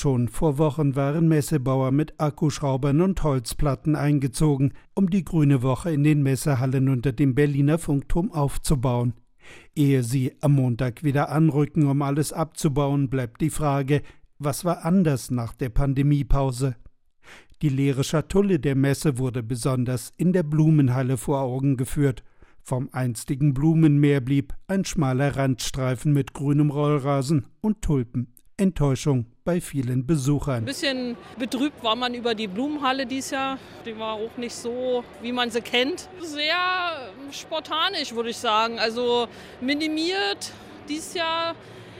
Schon vor Wochen waren Messebauer mit Akkuschraubern und Holzplatten eingezogen, um die Grüne Woche in den Messehallen unter dem Berliner Funkturm aufzubauen. Ehe sie am Montag wieder anrücken, um alles abzubauen, bleibt die Frage, was war anders nach der Pandemiepause? Die leere Schatulle der Messe wurde besonders in der Blumenhalle vor Augen geführt. Vom einstigen Blumenmeer blieb ein schmaler Randstreifen mit grünem Rollrasen und Tulpen. Enttäuschung bei vielen Besuchern. Ein bisschen betrübt war man über die Blumenhalle dieses Jahr. Die war auch nicht so, wie man sie kennt. Sehr spartanisch, würde ich sagen. Also minimiert dieses Jahr.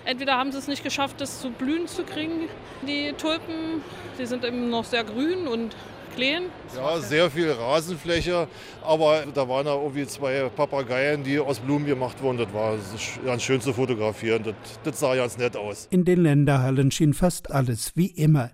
Entweder haben sie es nicht geschafft, das zu blühen zu kriegen, die Tulpen. Die sind eben noch sehr grün und Kleen? Ja, sehr viel Rasenfläche, aber da waren da irgendwie zwei Papageien, die aus Blumen gemacht wurden. Das war ganz schön zu fotografieren. Das, das sah ganz nett aus. In den Länderhallen schien fast alles wie immer.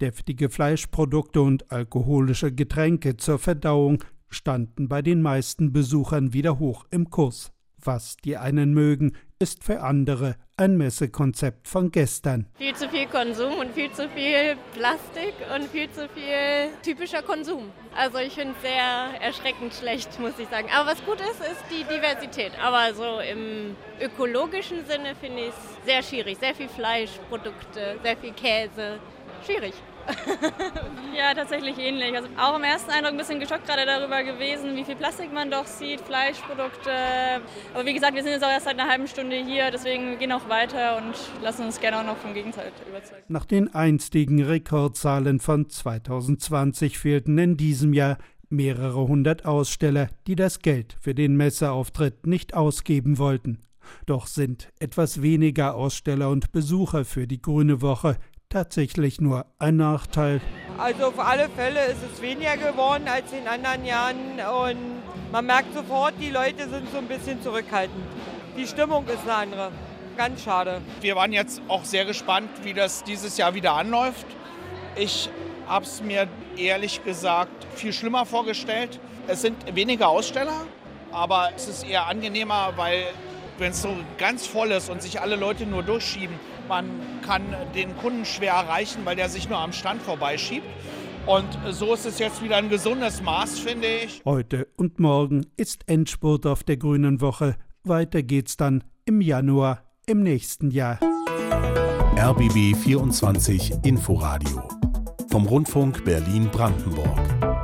Deftige Fleischprodukte und alkoholische Getränke zur Verdauung standen bei den meisten Besuchern wieder hoch im Kurs. Was die einen mögen, ist für andere ein Messekonzept von gestern. Viel zu viel Konsum und viel zu viel Plastik und viel zu viel typischer Konsum. Also ich finde es sehr erschreckend schlecht, muss ich sagen. Aber was gut ist, ist die Diversität. Aber so im ökologischen Sinne finde ich es sehr schwierig. Sehr viel Fleischprodukte, sehr viel Käse. Schwierig. tatsächlich ähnlich. Also auch im ersten Eindruck ein bisschen geschockt gerade darüber gewesen, wie viel Plastik man doch sieht, Fleischprodukte. Aber wie gesagt, wir sind jetzt auch erst seit einer halben Stunde hier, deswegen gehen auch weiter und lassen uns gerne auch noch vom Gegenteil überzeugen. Nach den einstigen Rekordzahlen von 2020 fehlten in diesem Jahr mehrere hundert Aussteller, die das Geld für den Messeauftritt nicht ausgeben wollten. Doch sind etwas weniger Aussteller und Besucher für die Grüne Woche tatsächlich nur ein Nachteil. Also auf alle Fälle ist es weniger geworden als in anderen Jahren und man merkt sofort, die Leute sind so ein bisschen zurückhaltend. Die Stimmung ist eine andere. Ganz schade. Wir waren jetzt auch sehr gespannt, wie das dieses Jahr wieder anläuft. Ich habe es mir ehrlich gesagt viel schlimmer vorgestellt. Es sind weniger Aussteller, aber es ist eher angenehmer, weil wenn es so ganz voll ist und sich alle Leute nur durchschieben, man kann den Kunden schwer erreichen, weil der sich nur am Stand vorbeischiebt. Und so ist es jetzt wieder ein gesundes Maß, finde ich. Heute und morgen ist Endspurt auf der Grünen Woche. Weiter geht's dann im Januar im nächsten Jahr. RBB 24 Inforadio vom Rundfunk Berlin-Brandenburg.